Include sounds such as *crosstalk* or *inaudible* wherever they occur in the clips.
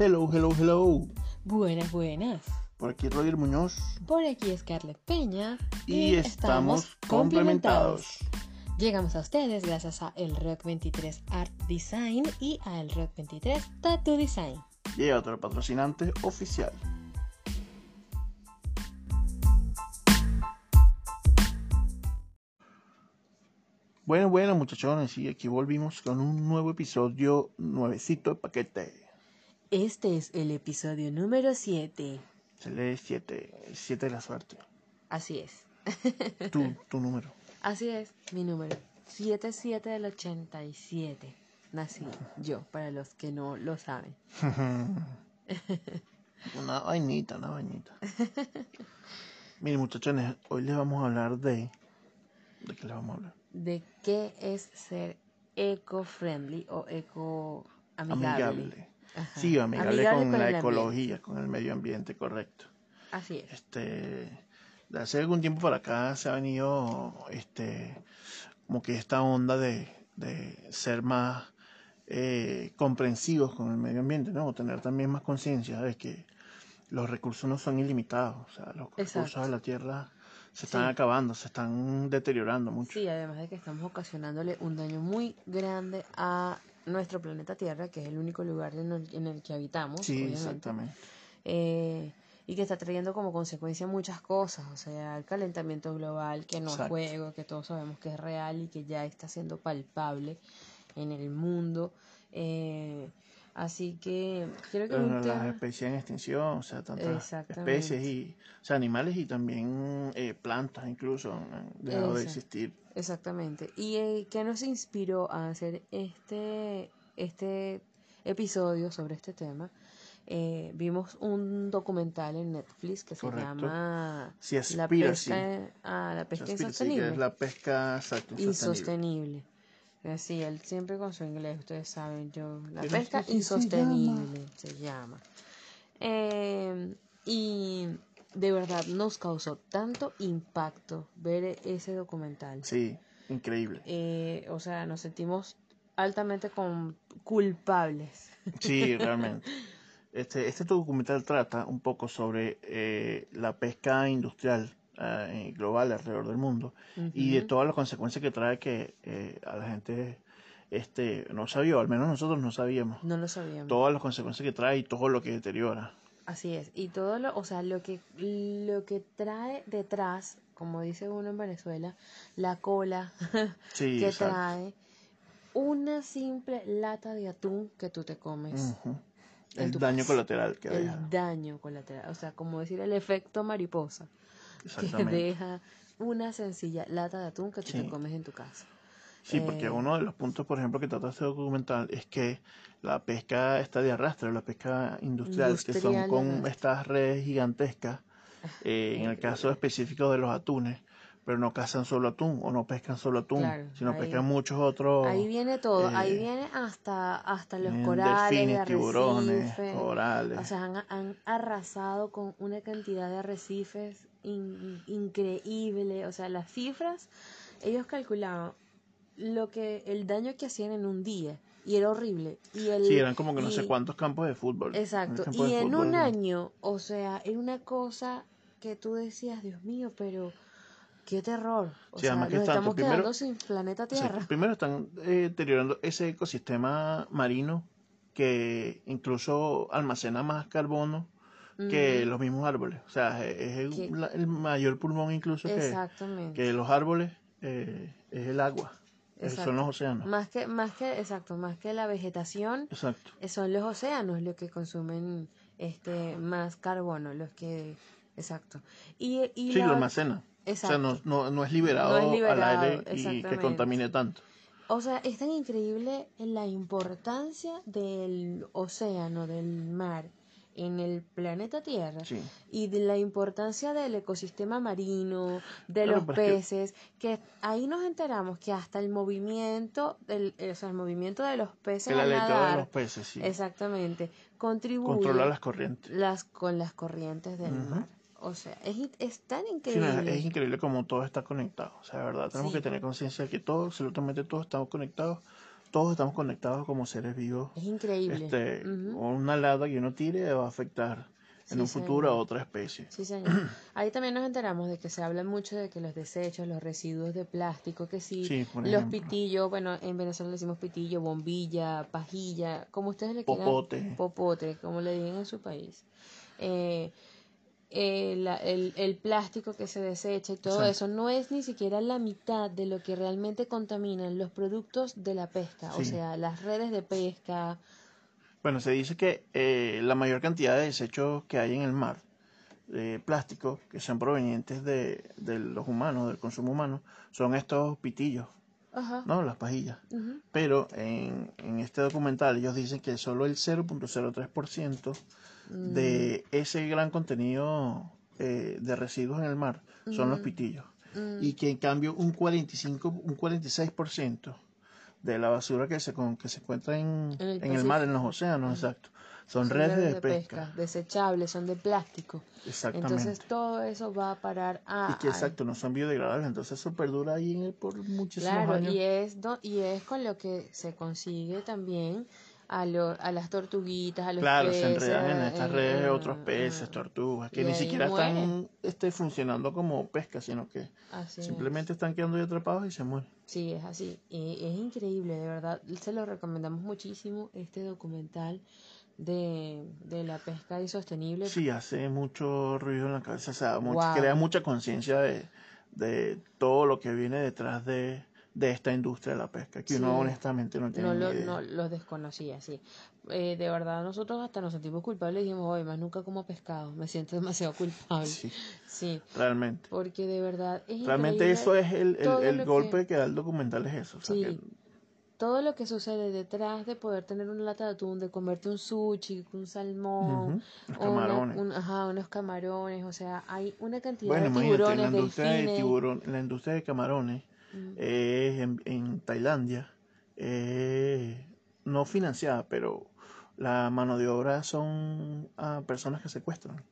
Hello, hello, hello. Buenas, buenas. Por aquí Roger Muñoz. Por aquí Scarlett Peña. Y, estamos complementados. Llegamos a ustedes gracias a El Rock 23 Art Design y a El Rock 23 Tattoo Design. Y otro patrocinante oficial. Bueno, bueno, muchachones, y aquí volvimos con un nuevo episodio nuevecito de paquete. Este es el episodio número 7. Se lee 7, 7 de la suerte. Así es. *laughs* Tu, tu número. Así es, mi número. 77 del 87. Nací yo, para los que no lo saben. *laughs* una vainita, una vainita. *laughs* Miren, muchachones, hoy les vamos a hablar de. ¿De qué les vamos a hablar? De qué es ser eco-friendly o eco-amigable. Amigable. Sí, amigable, con, la ecología, con el medio ambiente, correcto. Así es. Este, de hace algún tiempo para acá se ha venido, este, como que esta onda de, de ser más eh, comprensivos con el medio ambiente, ¿no? O tener también más conciencia de que los recursos no son ilimitados, o sea, los recursos de la tierra se están acabando, se están deteriorando mucho. Sí, además de que estamos ocasionándole un daño muy grande a nuestro planeta Tierra, que es el único lugar en el, que habitamos. Sí, exactamente. Eh, y que está trayendo como consecuencia muchas cosas, o sea, el calentamiento global, que no es juego, que todos sabemos que es real y que ya está siendo palpable en el mundo. Eh, así que creo que... las especies en extinción, o sea, tantas especies y, o sea, animales y también eh, plantas incluso han dejado de existir. Exactamente. ¿Y eh, qué nos inspiró a hacer este, este episodio sobre este tema? Eh, vimos un documental en Netflix que se llama La pesca, ah, la pesca insostenible. la pesca insostenible. Así, él siempre con su inglés, ustedes saben, yo. La pesca insostenible se llama. Eh, y de verdad nos causó tanto impacto ver ese documental. Sí, increíble. Eh, o sea, nos sentimos altamente con culpables. Sí, *laughs* realmente. Este, este documental trata un poco sobre eh, la pesca industrial eh, global alrededor del mundo y de todas las consecuencias que trae que a la gente este no sabía, al menos nosotros no sabíamos. No lo sabíamos. Todas las consecuencias que trae y todo lo que deteriora. Así es, y todo lo, o sea, lo que, lo que trae detrás, como dice uno en Venezuela, la cola *laughs* que trae una simple lata de atún que tú te comes. El daño colateral que deja. El daño colateral, o sea, como decir el efecto mariposa que *laughs* deja una sencilla lata de atún que tú te comes en tu casa. Sí, porque eh, uno de los puntos, por ejemplo, que trata este documental es que la pesca está de arrastre, la pesca industrial, que son con estas redes gigantescas, eh, en el caso específico de los atunes, pero no cazan solo atún o no pescan solo atún, sino pescan muchos otros. Ahí viene todo, ahí eh, viene hasta, hasta los corales, delfines, tiburones, corales. O sea, han, han, arrasado con una cantidad de arrecifes increíble, o sea, las cifras, ellos calculaban lo que el daño que hacían en un día y era horrible y el, sí eran como que no sé cuántos campos de fútbol exacto y en un año o sea era una cosa que tú decías Dios mío pero qué terror. O sea nos estamos quedando sin planeta Tierra. primero están eh, deteriorando ese ecosistema marino que incluso almacena más carbono que los mismos árboles. O sea es el, mayor pulmón incluso que, que los árboles eh, es el agua son los océanos. Más que, más que, exacto, más que la vegetación, exacto. son los océanos los que consumen este más carbono, los que, exacto. Y, y sí, lo almacena. Exacto. O sea, no, no, es liberado, al aire y que contamine tanto. O sea, es tan increíble la importancia del océano, del mar, en el planeta Tierra y de la importancia del ecosistema marino, de los peces, que... ahí nos enteramos que hasta el movimiento, del, o sea, el movimiento de los peces el de los peces, sí. Exactamente, contribuye controla las corrientes, las con las corrientes del mar. O sea, es, es tan increíble. es, increíble como todo está conectado. O sea, de verdad, tenemos que tener conciencia de que todo, absolutamente todo estamos conectados todos estamos conectados como seres vivos. Es increíble. Este, Una lata que uno tire va a afectar en un futuro a otra especie. Sí, señor. *clears throat* Ahí también nos enteramos de que se habla mucho de que los desechos, los residuos de plástico, que sí, los pitillos, bueno, en Venezuela le decimos pitillo, bombilla, pajilla, como ustedes le quieran. Popote. Popote, como le digan en su país. Eh, el, el, plástico que se desecha y todo eso no es ni siquiera la mitad de lo que realmente contaminan los productos de la pesca, o sea, las redes de pesca, bueno, se dice que eh, la mayor cantidad de desechos que hay en el mar de plástico que sean provenientes de, los humanos, del consumo humano, son estos pitillos, ¿no? Las pajillas. Pero en, en, este documental ellos dicen que solo el 0.03% de mm. ese gran contenido eh, de residuos en el mar son los pitillos. Mm. Y que en cambio un 45, un 46% de la basura que se, que se encuentra en, el, mar, en los océanos, exacto. Son, redes, de, pesca. Desechables, son de plástico. Exactamente. Entonces todo eso va a parar a... Y que exacto, no son biodegradables, entonces eso perdura ahí por muchísimos claro, años. Y es, y es con lo que se consigue también a, lo, a las tortuguitas, a los claro, se enredan en estas redes de otros peces, tortugas, que ni siquiera están este, funcionando como pesca, sino que simplemente están quedando ahí atrapados y se mueren. Sí, es así. Y es increíble, de verdad. Se lo recomendamos muchísimo, este documental de, de la pesca insostenible. Sí, hace mucho ruido en la cabeza, o sea, crea mucha conciencia de, de todo lo que viene detrás de de esta industria de la pesca, que uno honestamente no tiene no lo, No los desconocía, sí. Eh, de verdad, nosotros hasta nos sentimos culpables y dijimos, hoy más nunca como pescado, me siento demasiado culpable. Sí, sí. realmente. Porque de verdad es Realmente eso es el, el, golpe que... da el documental, es eso. sí. Todo lo que sucede detrás de poder tener una lata de atún, de comerte un sushi, un salmón, camarones. ajá, unos camarones, o sea, hay una cantidad de tiburones, la industria de tiburón, la industria de camarones en, Tailandia, no financiada, pero la mano de obra son a personas que secuestran.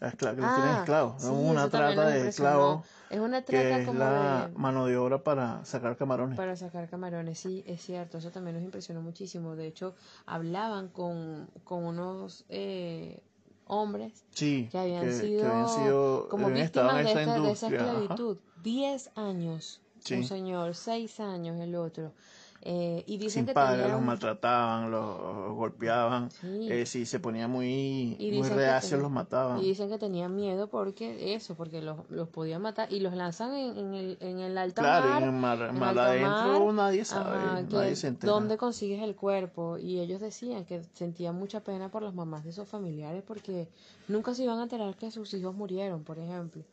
que tienen ah, esclavos. es una trata de esclavos. Es una trata que es la mano de obra para sacar camarones. Para sacar camarones, sí, es cierto. Eso también nos impresionó muchísimo. De hecho, hablaban con, con unos eh, hombres que, habían sido, como víctimas de, esta, de, esa esclavitud. Diez años un señor, seis años el otro. Eh, y dicen Sin que padre, los maltrataban, los golpeaban, eh, si se ponía muy, muy reacios los mataban. Y dicen que tenían miedo porque eso, porque los, los podían matar y los lanzan en, en, el, en el alta claro, mar. en el mar, mar adentro nadie sabe, nadie se entera. ¿Dónde consigues el cuerpo? Y ellos decían que sentían mucha pena por las mamás de esos familiares porque nunca se iban a enterar que sus hijos murieron, por ejemplo.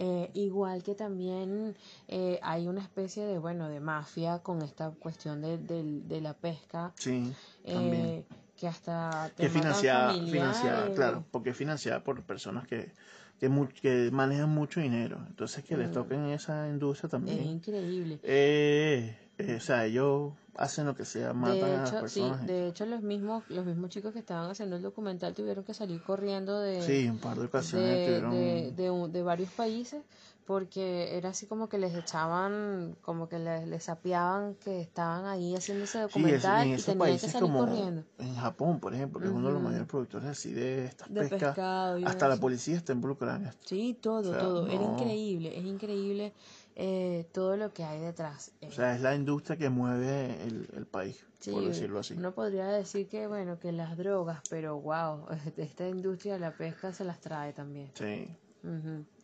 Eh, igual que también eh, hay una especie de, bueno, de mafia con esta cuestión de, de, la pesca. Sí, eh, que hasta... Que financiada, financiada, claro, porque es financiada por personas que, que, que manejan mucho dinero. Entonces que les mm. toquen esa industria también. Es increíble. Eh, o sea, ellos hacen lo que sea, matan de hecho, a las personas. Sí, de hecho los mismos, los mismos chicos que estaban haciendo el documental tuvieron que salir corriendo de... Sí, un par de ocasiones de, de, de, varios países porque era así como que les echaban, como que les, les sapeaban que estaban ahí haciendo ese documental y tenían que salir corriendo. En Japón, por ejemplo, que es uno de los mayores productores así de estas pescas, hasta la policía está involucrada en esto. Sí, todo, todo. Era increíble, es increíble eh, todo lo que hay detrás. O sea, es la industria que mueve el, país, por decirlo así. Uno podría decir que, bueno, que las drogas, pero wow, *laughs* esta industria de la pesca se las trae también. Sí,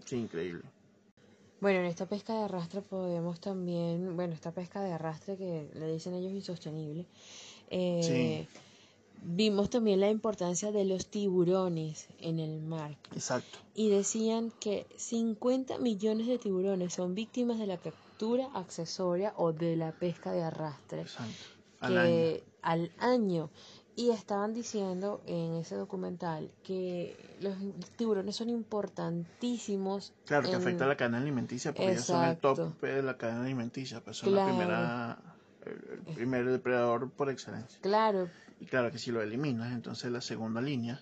sí, increíble. Bueno, en esta pesca de arrastre podemos también, bueno, esta pesca de arrastre que le dicen ellos insostenible, eh, vimos también la importancia de los tiburones en el mar. Exacto. Y decían que 50 millones de tiburones son víctimas de la captura accesoria o de la pesca de arrastre. Exacto. Al año. Al año. Y estaban diciendo en ese documental que los tiburones son importantísimos. Claro, que afecta a la cadena alimenticia, porque ellos son el top de la cadena alimenticia, pues son la primera, el primer depredador por excelencia. Claro, y claro que si lo eliminas, entonces la segunda línea,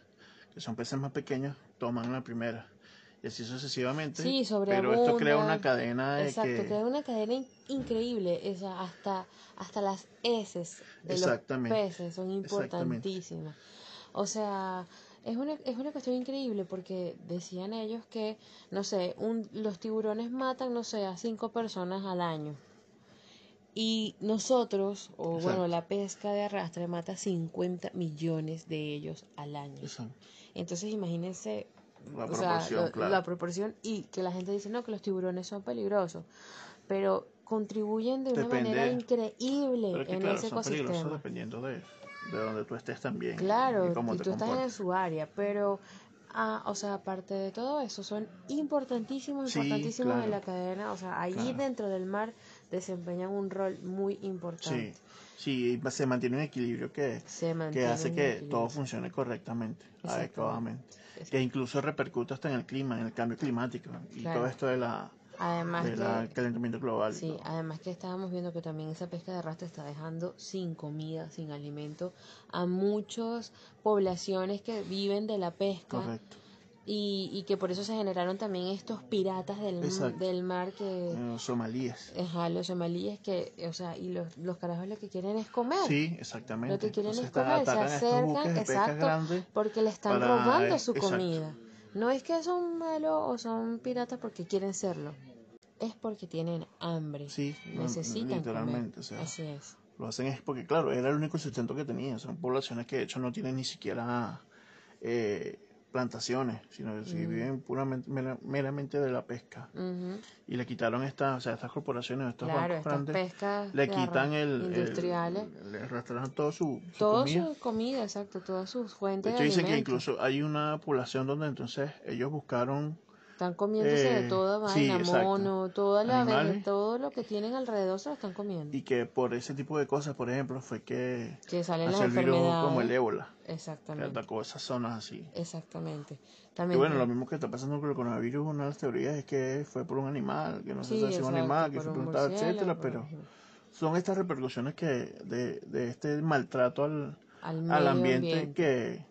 que son peces más pequeños, toman la primera. y así sucesivamente. Sí, Pero esto crea una cadena de Exacto, crea una cadena increíble. Esa, hasta, hasta las heces de los peces son importantísimas. O sea, es una, es una cuestión increíble porque decían ellos que, no sé, un, los tiburones matan, no sé, a cinco personas al año. Y nosotros, o bueno, la pesca de arrastre mata 50 millones de ellos al año. Entonces imagínense la proporción, la proporción y que la gente dice, no, que los tiburones son peligrosos, pero contribuyen de una manera increíble en ese ecosistema. dependiendo de, de donde tú estés también. Claro, y, tú estás en su área, pero Ah, o sea, aparte de todo eso, son importantísimos, importantísimos en la cadena. O sea, ahí dentro del mar desempeñan un rol muy importante. Sí, sí se mantiene un equilibrio que, que hace que todo funcione correctamente, adecuadamente. Que incluso repercute hasta en el clima, en el cambio climático y todo esto de la Además del calentamiento global. Sí, además que estábamos viendo que también esa pesca de arrastre está dejando sin comida, sin alimento a muchas poblaciones que viven de la pesca. Correcto. Y, y que por eso se generaron también estos piratas del, del mar que... Los somalíes. Ajá, los somalíes que, o sea, y los, los carajos lo que quieren es comer. Sí, exactamente. Lo que quieren es comer, se acercan, exacto, porque le están robando su comida. No es que son malos o son piratas porque quieren serlo es porque tienen hambre. Sí, necesitan literalmente. O sea, Así es. Lo hacen es porque, claro, era el único sustento que tenían. Son poblaciones que de hecho no tienen ni siquiera eh, plantaciones, sino que viven puramente, meramente de la pesca. Y le quitaron estas, o sea, estas corporaciones, estos bancos grandes, le quitan el, industriales, le rastrean todo su, su comida. su comida, exacto, todas sus fuentes. De hecho, dicen que incluso hay una población donde entonces ellos buscaron están comiéndose de eh, toda vaina, mono, toda la todo lo que tienen alrededor se lo están comiendo. Y que por ese tipo de cosas, por ejemplo, fue que, que salen las enfermedades. como el ébola. Exactamente. Que atacó esas zonas así. Exactamente. También y bueno, lo mismo que está pasando con el coronavirus, una de las teorías es que fue por un animal, que no se sabe si un animal, que fue plantado, etcétera, pero son estas repercusiones que de, de este maltrato al, al, ambiente, que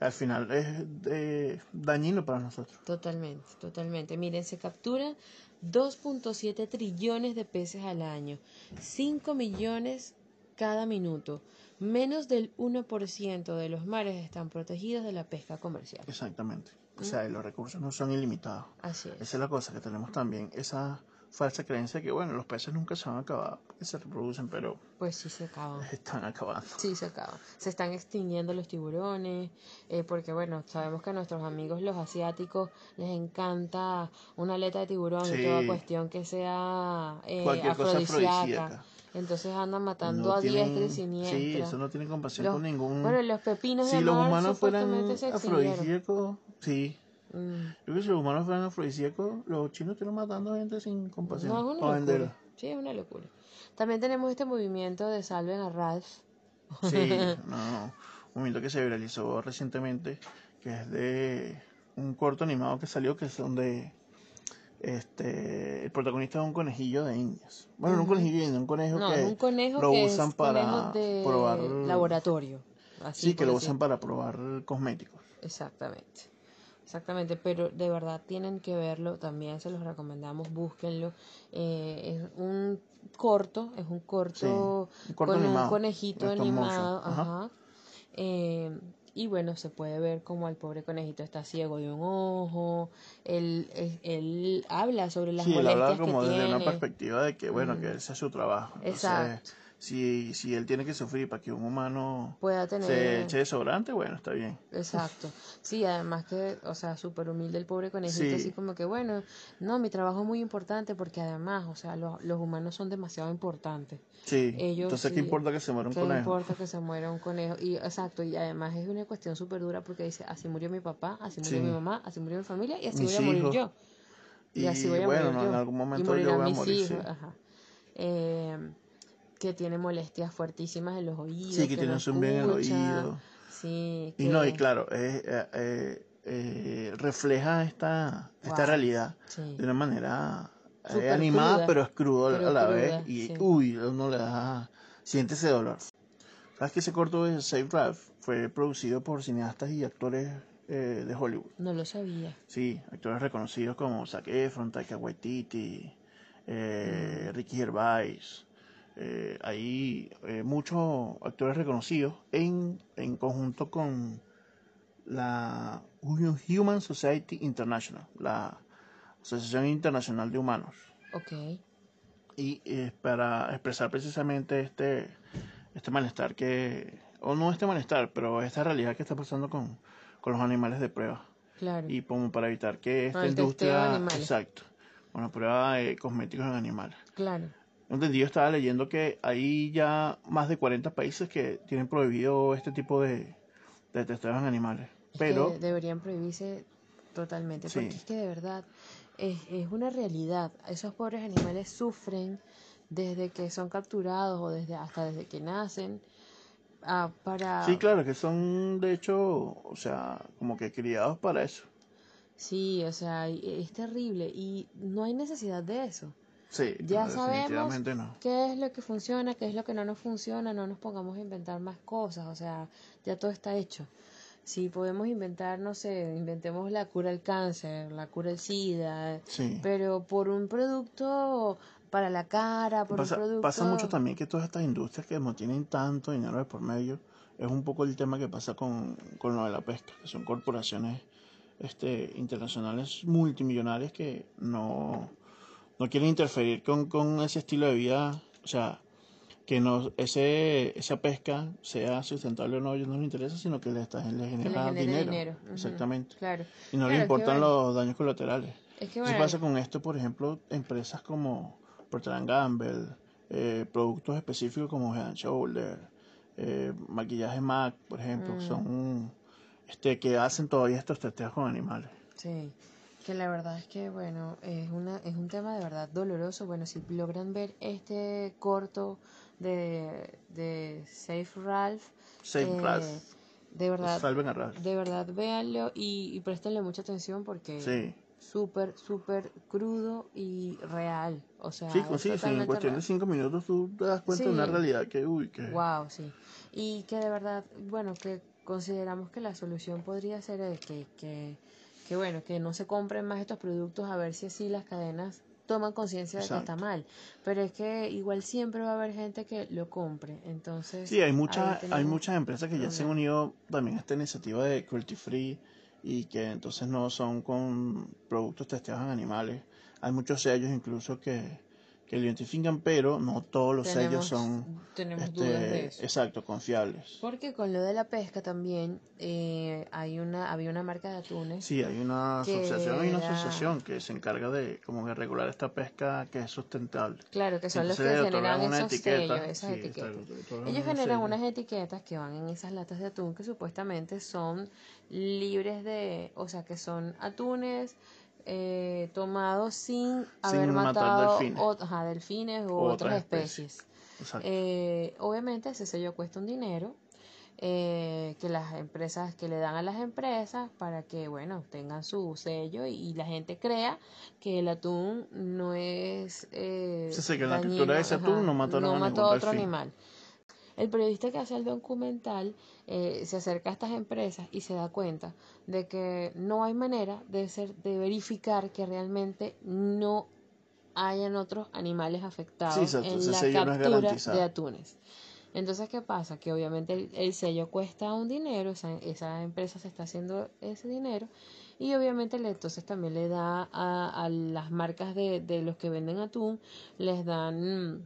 al final es dañino para nosotros. Totalmente, totalmente. Miren, se captura 2.7 trillones de peces al año, 5 millones cada minuto. Menos del 1% de los mares están protegidos de la pesca comercial. Exactamente. O sea, los recursos no son ilimitados. Así es. Esa es la cosa que tenemos también. Esa falsa creencia que, bueno, los peces nunca se van a acabar, porque se reproducen, pero... Pues sí se acaban. *laughs* Están acabando. Sí, se acaban. Se están extinguiendo los tiburones, eh, porque, bueno, sabemos que a nuestros amigos los asiáticos les encanta una aleta de tiburón y toda cuestión que sea eh, afrodisíaca. Entonces andan matando a diestra y siniestra. Sí, eso no tiene compasión con ningún... Bueno, los pepinos si los humanos fueran afrodisíacos, sí, Mm. Yo creo que si los humanos fueran afrodisíacos, los chinos están matando gente sin compasión. No, es una locura. Sí, es una locura. También tenemos este movimiento de Salven a Ralph. Sí, *laughs* no, un movimiento que se viralizó recientemente, que es de un corto animado que salió, que es donde este el protagonista es un conejillo de indias. Bueno, no un conejillo de indias, un conejo no, que un conejo lo usan para probar laboratorio. sí, que lo usan para probar cosméticos. Exactamente. Exactamente, pero de verdad tienen que verlo, también se los recomendamos, búsquenlo. Eh, es un corto, es un corto, con un conejito animado. Ajá. Eh, y bueno, se puede ver como el pobre conejito está ciego de un ojo. Él, él, habla sobre las sí, molestias él habla como desde una perspectiva de que, bueno, que ese es su trabajo. Exacto si, si él tiene que sufrir para que un humano pueda tener se eche desodorante, bueno, está bien. Exacto. Sí, además que, o sea, súper humilde el pobre conejito, así como que, bueno, no, mi trabajo es muy importante porque además, o sea, los, los humanos son demasiado importantes. Sí. Ellos, Entonces, ¿qué importa que se muera un conejo? ¿Qué importa que se muera un conejo? Y, exacto, y además es una cuestión súper dura porque dice, así murió mi papá, así murió mi mamá, así murió mi familia y así voy a morir yo. Y, así voy a morir yo. en algún momento yo voy a morir. Hijos. Ajá. Eh, que tiene molestias fuertísimas en los oídos. Sí, que, tiene un zumbido en el oído. Sí. Y no, y claro, eh, eh, eh, refleja esta, esta realidad de una manera animada, pero es crudo a la vez. Y uy, uno le da. Siente ese dolor. ¿Sabes que ese corto de Save Ralph fue producido por cineastas y actores eh, de Hollywood. No lo sabía. Sí, actores reconocidos como Zac Efron, Taika Waititi, eh, mm. Ricky Gervais. Eh, hay muchos actores reconocidos en, en conjunto con la Human Society International, la Asociación Internacional de Humanos. Ok. Y es para expresar precisamente este, este malestar que, o no este malestar, pero esta realidad que está pasando con, los animales de prueba. Claro. Y como para evitar que esta industria, exacto, con la prueba de cosméticos en animales. Claro. Entendido, estaba leyendo que hay ya más de 40 países que tienen prohibido este tipo de, de testeos en animales. pero deberían prohibirse totalmente, porque es que de verdad es, es una realidad. Esos pobres animales sufren desde que son capturados o desde hasta desde que nacen. Ah, para... Sí, claro, que son de hecho, o sea, como que criados para eso. Sí, o sea, es terrible y no hay necesidad de eso. Sí, ya sabemos qué es lo que funciona, qué es lo que no nos funciona, no nos pongamos a inventar más cosas, o sea, ya todo está hecho. Si podemos inventar, no sé, inventemos la cura al cáncer, la cura al SIDA, pero por un producto para la cara, por pasa, un producto... Pasa mucho también que todas estas industrias que no tienen tanto dinero de por medio, es un poco el tema que pasa con, con lo de la pesca, que son corporaciones este, internacionales multimillonarias que no, no quieren interferir con, con ese estilo de vida, o sea, que no ese esa pesca sea sustentable o no, a ellos no les interesa, sino que les, les genera dinero. Exactamente. Claro. Y no les importan los daños colaterales. Es que pasa con esto, por ejemplo, empresas como Procter Gamble, eh, productos específicos como Head Shoulder, eh, maquillaje MAC, por ejemplo, mm. son este que hacen todavía estos testeos con animales. Sí. Que la verdad es que, bueno, es, una, es un tema de verdad doloroso. Bueno, si logran ver este corto de, de Safe Ralph. Safe eh, Ralph. De verdad. Salven a Ralph. De verdad, véanlo y, y préstenle mucha atención porque. Sí. Súper, súper crudo y real. O sea, sí, sí, en cuestión de cinco minutos tú te das cuenta de una realidad que, uy, que. Wow, sí. Y que de verdad, bueno, que consideramos que la solución podría ser que, que, que, bueno, que no se compren más estos productos a ver si así las cadenas toman conciencia de que está mal. Pero es que igual siempre va a haber gente que lo compre. Entonces. Sí, hay, muchas hay muchas empresas que ya se han unido también a esta iniciativa de cruelty free y que entonces no son con productos testeados en animales. Hay muchos sellos incluso que, que lo identifican, pero no todos los sellos son tenemos este, dudas de eso. exacto, confiables. Porque con lo de la pesca también eh, hay una había una marca de atunes. Sí, hay una asociación, y una asociación que se encarga de como de regular esta pesca que es sustentable. Claro, que son los que generan esos sellos, esas etiquetas. Ellos generan unas etiquetas que van en esas latas de atún que supuestamente son libres de, o sea, que son atunes eh, tomado sin, haber matado delfines. u otras, especies. Eh, obviamente ese sello cuesta un dinero eh, que las empresas que le dan a las empresas para que bueno tengan su sello y, la gente crea que el atún no es eh, que la captura de ese atún no mató, no mató a otro animal el periodista que hace el documental eh, se acerca a estas empresas y se da cuenta de que no hay manera de, ser, de verificar que realmente no hayan otros animales afectados en la captura de atunes. Entonces, ¿qué pasa? Que obviamente el, sello cuesta un dinero, esa, empresa se está haciendo ese dinero y obviamente entonces también le da a, a las marcas de, de, los que venden atún, les dan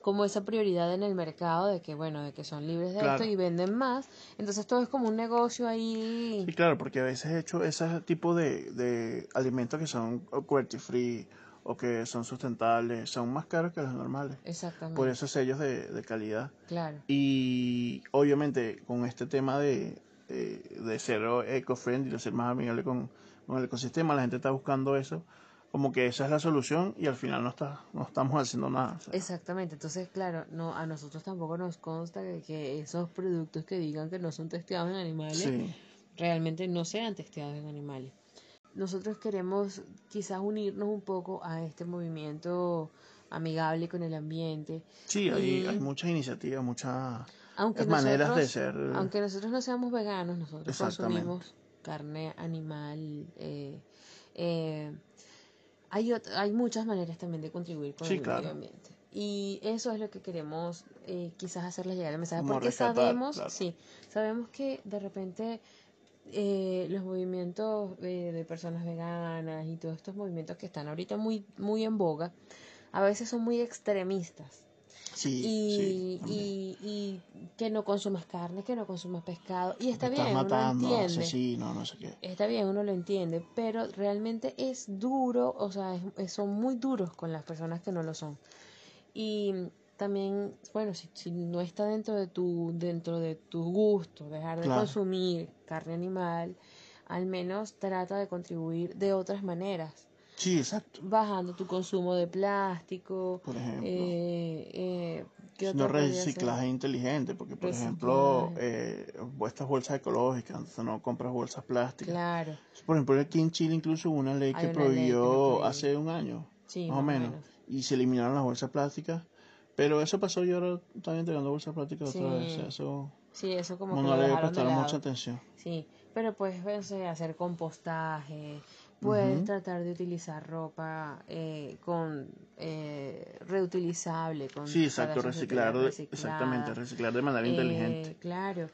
como esa prioridad en el mercado de que, bueno, de que son libres de esto y venden más. Entonces todo es como un negocio ahí. Sí, claro, porque a veces he hecho ese tipo de, de alimentos que son cruelty free o que son sustentables, son más caros que los normales. Exactamente. Por esos sellos de, de calidad. Claro. Y obviamente con este tema de, de, ser eco-friendly, de ser más amigable con, con el ecosistema, la gente está buscando eso como que esa es la solución y al final no está no estamos haciendo nada. Exactamente, entonces claro, no a nosotros tampoco nos consta que, esos productos que digan que no son testeados en animales realmente no sean testeados en animales. Nosotros queremos quizás unirnos un poco a este movimiento amigable con el ambiente. Sí, hay, hay muchas iniciativas, muchas maneras de ser. Aunque nosotros no seamos veganos, nosotros consumimos carne animal. Eh, eh, hay, hay muchas maneras también de contribuir con el medio ambiente. Y eso es lo que queremos eh, quizás hacerles llegar el mensaje. porque sabemos, sí, sabemos que de repente eh, los movimientos de personas veganas y todos estos movimientos que están ahorita muy, muy en boga, a veces son muy extremistas. Sí, y, y, y, que no consumas carne, que no consumas pescado. Y está bien, uno lo entiende. no sé qué. Está bien, uno lo entiende, pero realmente es duro, o sea, son muy duros con las personas que no lo son. Y también, bueno, si, si no está dentro de tu, dentro de tu gusto dejar de consumir carne animal, al menos trata de contribuir de otras maneras. Sí, exacto. Bajando tu consumo de plástico. Por ejemplo. Eh, eh, no reciclaje inteligente, porque por ejemplo, eh, estas bolsas ecológicas, no compras bolsas plásticas. Claro. Por ejemplo, aquí en Chile incluso hubo una ley que prohibió hace un año, más, o menos, y se eliminaron las bolsas plásticas. Pero eso pasó y ahora están entregando bolsas plásticas otra vez. Eso, sí, eso como que no le prestaron mucha atención. Sí, pero pues hacer compostaje, Puedes tratar de utilizar ropa eh, con eh, reutilizable. Con sí, exacto, reciclar, exactamente, reciclar de manera inteligente. Eh, claro,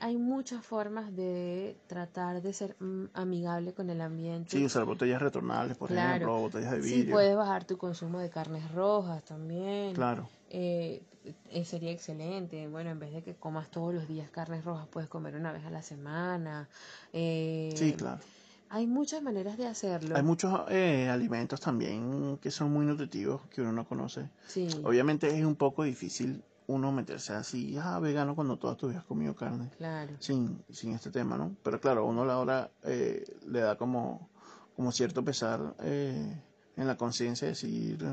hay muchas formas de tratar de ser mm, amigable con el ambiente. Sí, usar botellas retornables, por ejemplo, botellas de vidrio. Sí, puedes bajar tu consumo de carnes rojas también. Claro. sería excelente. Bueno, en vez de que comas todos los días carnes rojas, puedes comer una vez a la semana. sí, claro hay muchas maneras de hacerlo. Hay muchos eh, alimentos también que son muy nutritivos que uno no conoce. Sí. Obviamente es un poco difícil uno meterse así, ah, vegano cuando toda tu vida has comido carne. Claro. Sin, sin este tema, ¿no? Pero claro, uno la hora eh, le da como, como cierto pesar eh, en la conciencia de decir,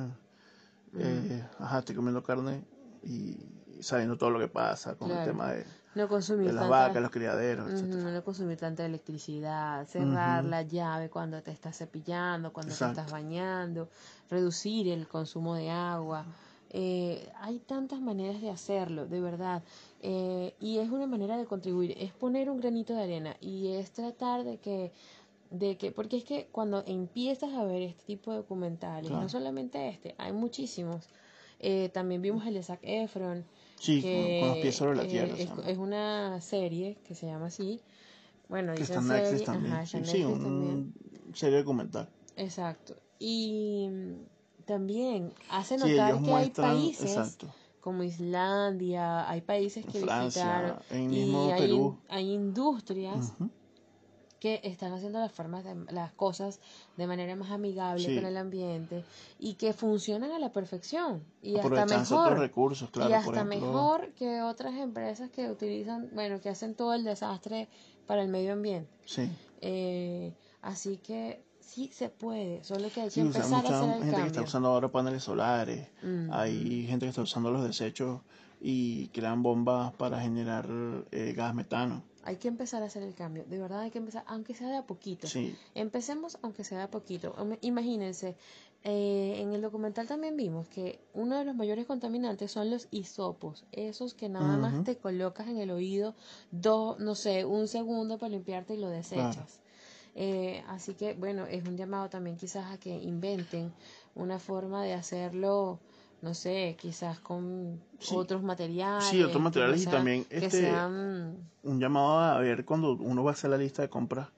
eh, ajá, estoy comiendo carne y sabiendo todo lo que pasa con el tema de no consumir las vacas, los criaderos, No consumir tanta electricidad, cerrar la llave cuando te estás cepillando, cuando te estás bañando, reducir el consumo de agua. Eh, hay tantas maneras de hacerlo, de verdad. Eh, y es una manera de contribuir, es poner un granito de arena y es tratar de que de que porque es que cuando empiezas a ver este tipo de documentales no solamente este hay muchísimos. Eh, también vimos el de Zac Efron Sí, con, los pies sobre la tierra. Es, una serie que se llama así. Bueno, que está en Netflix también. sí, un serie documental. Exacto. Y también hace notar que hay países como Islandia, hay países que Francia, visitaron y hay, hay industrias que están haciendo las formas de, las cosas de manera más amigable con el ambiente y que funcionan a la perfección y hasta mejor. recursos, claro, y hasta mejor que otras empresas que utilizan bueno que hacen todo el desastre para el medio ambiente. Sí. Eh, así que sí se puede solo que hay que empezar a hacer el gente que está usando ahora paneles solares mm. hay gente que está usando los desechos y crean bombas para generar eh, gas metano hay que empezar a hacer el cambio. De verdad hay que empezar, aunque sea de a poquito. Empecemos aunque sea de a poquito. Imagínense, eh, en el documental también vimos que uno de los mayores contaminantes son los hisopos. Esos que nada más te colocas en el oído, dos, no sé, un segundo para limpiarte y lo desechas. Eh, así que, bueno, es un llamado también quizás a que inventen una forma de hacerlo no sé, quizás con otros materiales. Sí, otros materiales y también este, un llamado a ver cuando uno va a hacer la lista de compras,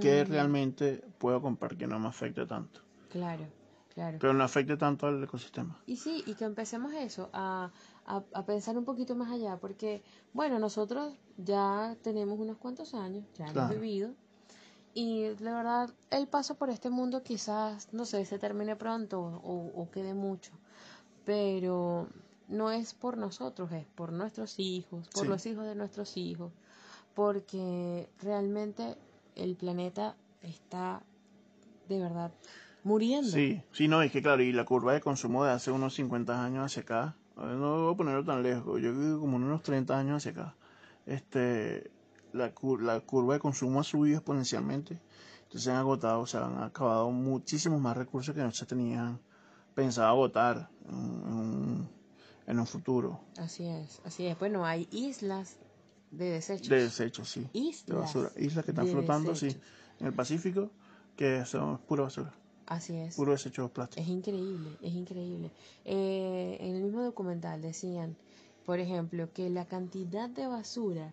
qué realmente puedo comprar que no me afecte tanto. Claro, claro. Pero no afecte tanto al ecosistema. Y sí, y que empecemos eso, a, a, pensar un poquito más allá, porque, bueno, nosotros ya tenemos unos cuantos años, ya hemos vivido, y la verdad, el paso por este mundo quizás, no sé, se termine pronto o, o quede mucho pero no es por nosotros, es por nuestros hijos, por los hijos de nuestros hijos, porque realmente el planeta está de verdad muriendo. Sí, sí, no, es que claro, y la curva de consumo de hace unos 50 años hacia acá, no voy a ponerlo tan lejos, yo creo como unos 30 años hacia acá, este, la, la curva de consumo ha subido exponencialmente, entonces se han agotado, se han acabado muchísimos más recursos que no se tenían pensado agotar en un, futuro. Así es, así es. Bueno, hay islas de desechos. De desechos, sí. Islas. De basura. Islas que están flotando, sí. En el Pacífico, que son pura basura. Así es. Puro desecho plástico. Es increíble, es increíble. Eh, en el mismo documental decían, por ejemplo, que la cantidad de basura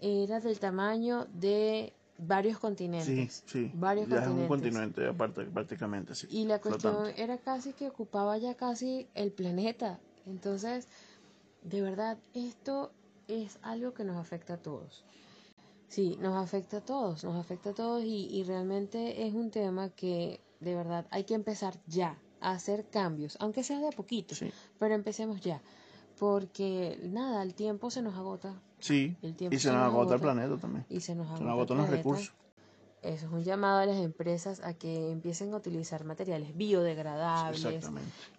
era del tamaño de varios continentes. Sí, sí. Varios ya continentes. Es un continente aparte prácticamente, sí. Y la cuestión era casi que ocupaba ya casi el planeta. Entonces, de verdad, esto es algo que nos afecta a todos. Sí, nos afecta a todos, nos afecta a todos y, y realmente es un tema que de verdad hay que empezar ya a hacer cambios, aunque sea de a poquito, pero empecemos ya, porque nada, el tiempo se nos agota. Sí, y se, nos, agota, el planeta también. Y se nos agota, se nos agotan los recursos. Eso es un llamado a las empresas a que empiecen a utilizar materiales biodegradables,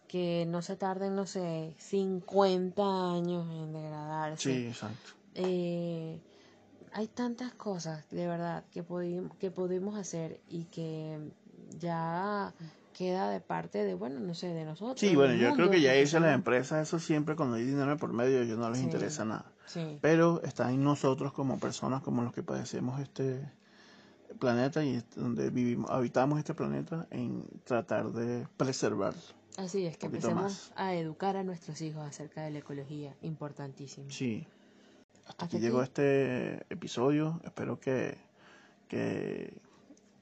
que no se tarden, no sé, 50 años en degradarse. Sí, exacto. Eh, hay tantas cosas, de verdad, que, que podemos hacer y que ya queda de parte de, bueno, no sé, de nosotros. Sí, bueno, yo creo que ya a las empresas, eso siempre cuando hay dinero por medio, ellos no les interesa nada. Pero está en nosotros como personas, como los que padecemos este planeta y donde vivimos, habitamos este planeta, en tratar de preservarlo. Así es, que empecemos a educar a nuestros hijos acerca de la ecología, importantísimo. Sí. Hasta aquí llegó este episodio. Espero que, que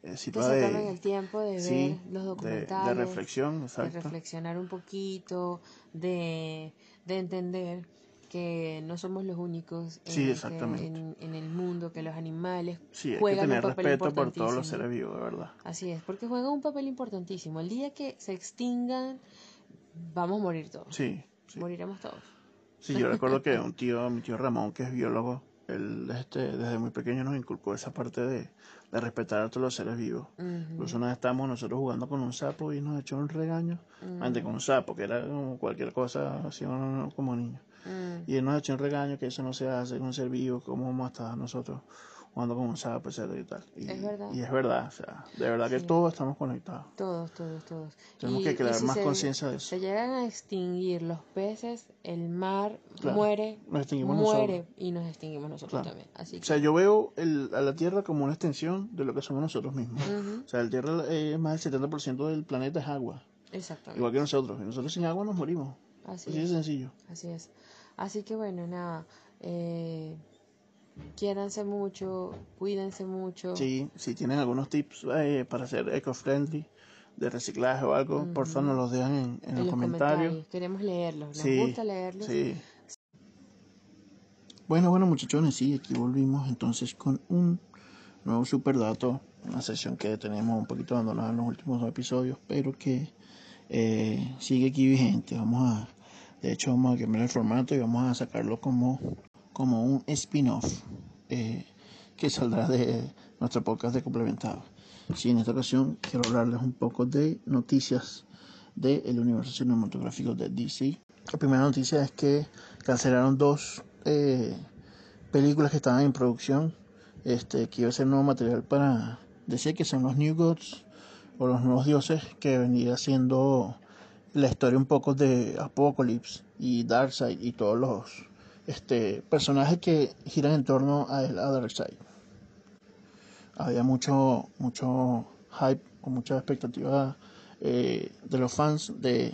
eh, que se tomen el tiempo de ver los documentales. De, reflexión, De reflexionar un poquito, de, de entender que no somos los únicos en, este, en, el mundo, que los animales sí, juegan que tener respeto por todos los seres vivos, de verdad. Así es, porque juegan un papel importantísimo. El día que se extingan, vamos a morir todos. Sí, Moriremos todos. Sí, yo *laughs* recuerdo que un tío, mi tío Ramón, que es biólogo, él este, desde muy pequeño nos inculcó esa parte de, de respetar a todos los seres vivos. Incluso una vez estábamos nosotros jugando con un sapo y nos echó un regaño, antes con un sapo, que era como cualquier cosa así como niño. Y él nos echó un regaño que eso no se hace con un ser vivo, como vamos a estar nosotros cuando comenzaba a y tal. Y, es verdad. Y es verdad, o sea, de verdad que todos estamos conectados. Todos, todos, todos. Tenemos que crear más conciencia de eso. Se llegan a extinguir los peces, el mar muere, nos muere y nos extinguimos nosotros también. Así O sea, yo veo el, a la Tierra como una extensión de lo que somos nosotros mismos. O sea, la Tierra es más del 70% del planeta es agua. Exactamente. Igual que nosotros. Y nosotros sin agua nos morimos. Así, Así es. sencillo. Así es. Así que bueno, nada. Eh, quiéranse mucho, cuídense mucho. Sí, si tienen algunos tips eh, para hacer eco-friendly, de reciclaje o algo, por favor nos los dejan en, los, comentarios. Queremos leerlos, nos gusta leerlos. Sí. Bueno, bueno muchachones, sí, aquí volvimos entonces con un nuevo super dato, una sesión que tenemos un poquito abandonada en los últimos dos episodios, pero que eh, sigue aquí vigente. Vamos a, de hecho, vamos a cambiar el formato y vamos a sacarlo como como un spin-off eh, que saldrá de nuestro podcast de complementado. Sí, en esta ocasión quiero hablarles un poco de noticias del universo cinematográfico de DC. La primera noticia es que cancelaron dos eh, películas que estaban en producción, este, que iba a ser nuevo material para DC, que son los New Gods o los nuevos dioses, que venía siendo la historia un poco de Apocalypse y Darkseid y todos los este, personajes que giran en torno a el Darkseid. Había mucho, mucho hype o mucha expectativa eh, de los fans de,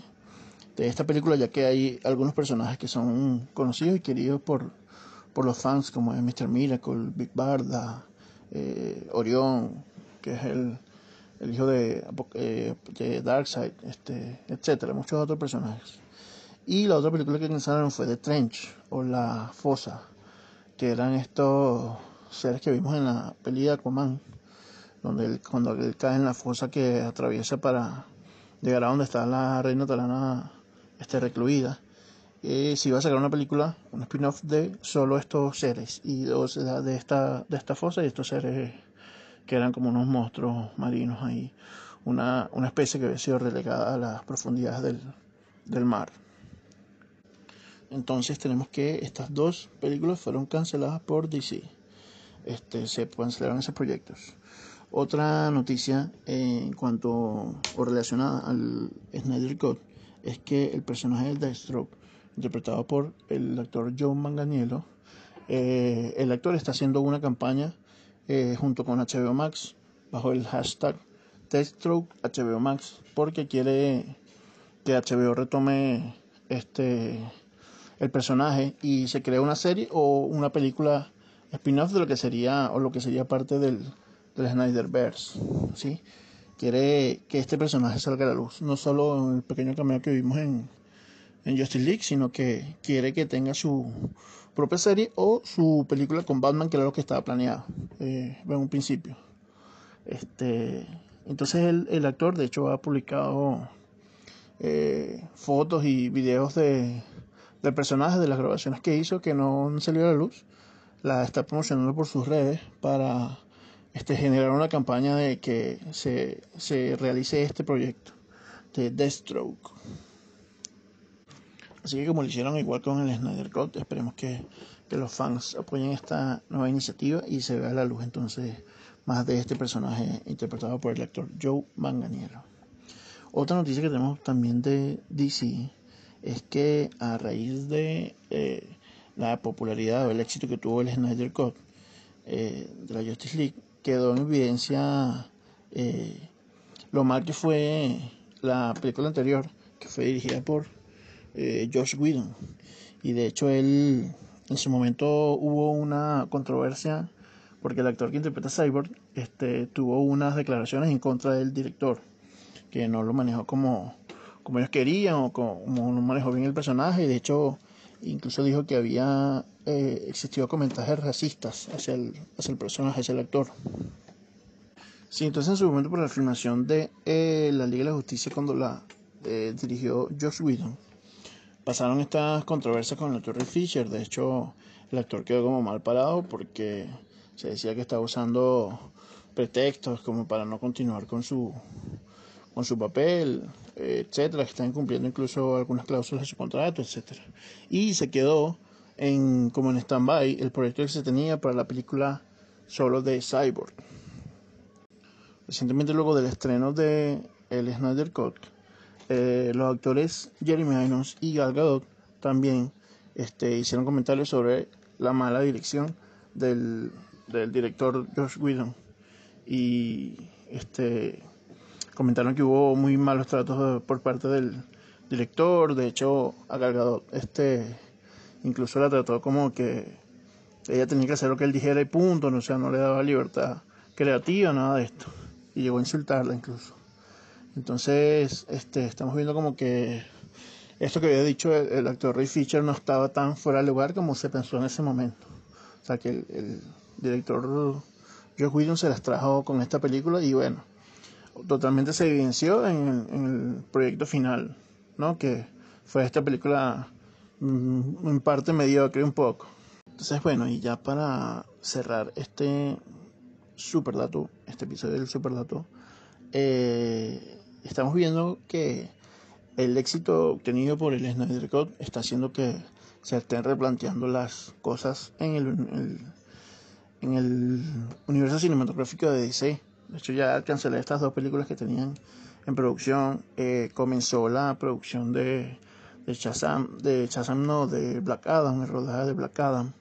de, esta película, ya que hay algunos personajes que son conocidos y queridos por, por los fans, como es Mr. Miracle, Big Barda, eh, Orión, que es el, el hijo de, eh, de Darkseid, este, etcétera, muchos otros personajes. Y la otra película que lanzaron fue The Trench o La Fosa, que eran estos seres que vimos en la peli de Aquaman, donde él, cuando él cae en la fosa que atraviesa para llegar a donde está la reina talana este, recluida. Eh, se iba a sacar una película, un spin-off de solo estos seres y de, de, esta, de esta fosa y estos seres que eran como unos monstruos marinos ahí, una, una especie que había sido relegada a las profundidades del, del mar. Entonces tenemos que estas dos películas fueron canceladas por DC. Este, se cancelaron esos proyectos. Otra noticia en cuanto o relacionada al Snyder Cut es que el personaje de Deathstroke, interpretado por el actor John Manganiello, eh, el actor está haciendo una campaña eh, junto con HBO Max bajo el hashtag Deathstroke HBO Max porque quiere que HBO retome este el personaje y se crea una serie o una película spin-off de lo que sería o lo que sería parte del, del Snyderverse, ¿sí? Quiere que este personaje salga a la luz, no solo en el pequeño cameo que vimos en, en Justice League, sino que quiere que tenga su propia serie o su película con Batman, que era lo que estaba planeado eh, en un principio. Este, entonces el, el actor, de hecho, ha publicado eh, fotos y videos de, del personaje, de las grabaciones que hizo, que no han a la luz. La está promocionando por sus redes para este, generar una campaña de que se, se realice este proyecto de Deathstroke. Así que como lo hicieron igual con el Snyder Cut, esperemos que, que, los fans apoyen esta nueva iniciativa y se vea la luz entonces más de este personaje interpretado por el actor Joe Manganiello. Otra noticia que tenemos también de DC es que a raíz de eh, la popularidad o el éxito que tuvo el Snyder Cut eh, de la Justice League, quedó en evidencia eh, lo mal que fue la película anterior, que fue dirigida por eh, Josh Whedon. Y de hecho él, en su momento hubo una controversia porque el actor que interpreta Cyborg este, tuvo unas declaraciones en contra del director, que no lo manejó como, como ellos querían o como, no manejó bien el personaje. Y de hecho incluso dijo que había eh, existido comentarios racistas hacia el, hacia el personaje, hacia el actor. Sí, entonces en su momento por la filmación de eh, La Liga de la Justicia cuando la eh, dirigió Josh Whedon, pasaron estas controversias con el actor Fisher. De hecho, el actor quedó como mal parado porque se decía que estaba usando pretextos como para no continuar con su con su papel, etcétera, están cumpliendo incluso algunas cláusulas de su contrato, etcétera. Y se quedó en como en stand-by el proyecto que se tenía para la película solo de Cyborg. Recientemente luego del estreno de El Snyder Cut, eh, los actores Jeremy Irons y Gal Gadot también este, hicieron comentarios sobre la mala dirección del, director Josh Whedon y este comentaron que hubo muy malos tratos por parte del director, de hecho a Galgadot este incluso la trató como que ella tenía que hacer lo que él dijera y punto, no, sea, no le daba libertad creativa, nada de esto. Y llegó a insultarla incluso. Entonces, este, estamos viendo como que esto que había dicho el, actor Ray Fisher no estaba tan fuera de lugar como se pensó en ese momento. O sea, que el, director Joe Whedon se las trajo con esta película y bueno, totalmente se evidenció en el, proyecto final, ¿no? Que fue esta película mm, en parte mediocre un poco. Entonces, bueno, y ya para cerrar este super dato, este episodio del super dato, eh, estamos viendo que el éxito obtenido por el Snyder Cut está haciendo que se estén replanteando las cosas en el, en el universo cinematográfico de DC de hecho, ya cancelé estas dos películas que tenían en producción. Eh, comenzó la producción de, de Shazam, de Shazam no, de Black Adam, el rodaje de Black Adam.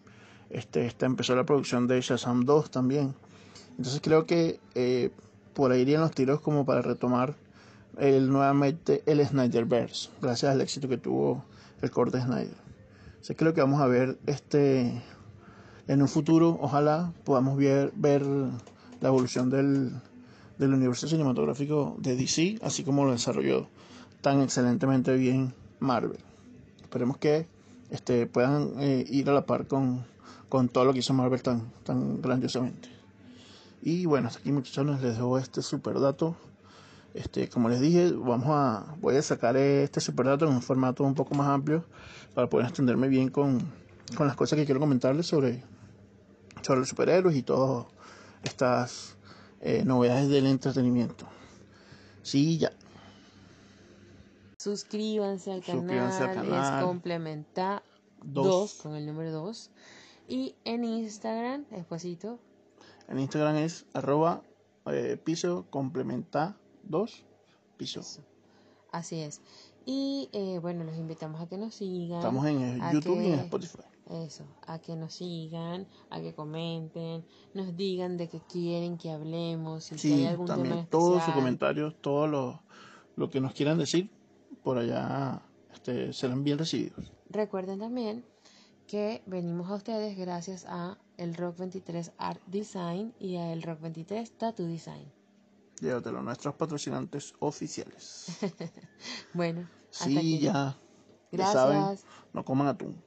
Este, empezó la producción de Shazam 2 también. Entonces creo que eh, por ahí irían los tiros como para retomar el, nuevamente el Snyderverse, gracias al éxito que tuvo el corte Snyder. Entonces creo que vamos a ver este en un futuro, ojalá podamos ver, ver la evolución del, del universo cinematográfico de DC, así como lo desarrolló tan excelentemente bien Marvel. Esperemos que este, puedan eh, ir a la par con, con, todo lo que hizo Marvel tan, tan grandiosamente. Y bueno, hasta aquí muchachos les dejo este super dato. Este, como les dije, vamos a, voy a sacar este super dato en un formato un poco más amplio para poder extenderme bien con, con las cosas que quiero comentarles sobre, sobre los superhéroes y todo estas eh, novedades del entretenimiento. Sí, ya. Suscríbanse al canal, es complementa 2 con el número 2. Y en Instagram, despacito. En Instagram es arroba eh, piso complementa 2 piso. Así es. Y eh, bueno, los invitamos a que nos sigan. Estamos en YouTube y en Spotify. Eso, a que nos sigan, a que comenten, nos digan de qué quieren que hablemos, si hay algún también todos sus comentarios, todo lo, lo, que nos quieran decir, por allá este, serán bien recibidos. Recuerden también que venimos a ustedes gracias a el Rock 23 Art Design y a el Rock 23 Tattoo Design. Llévatelo, nuestros patrocinantes oficiales. *laughs* bueno, sí, ya. Gracias. Ya saben, no coman atún.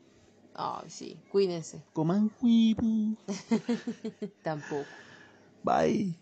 Ay, sí, cuídense. Coman huevo. *laughs* Tampoco. Bye.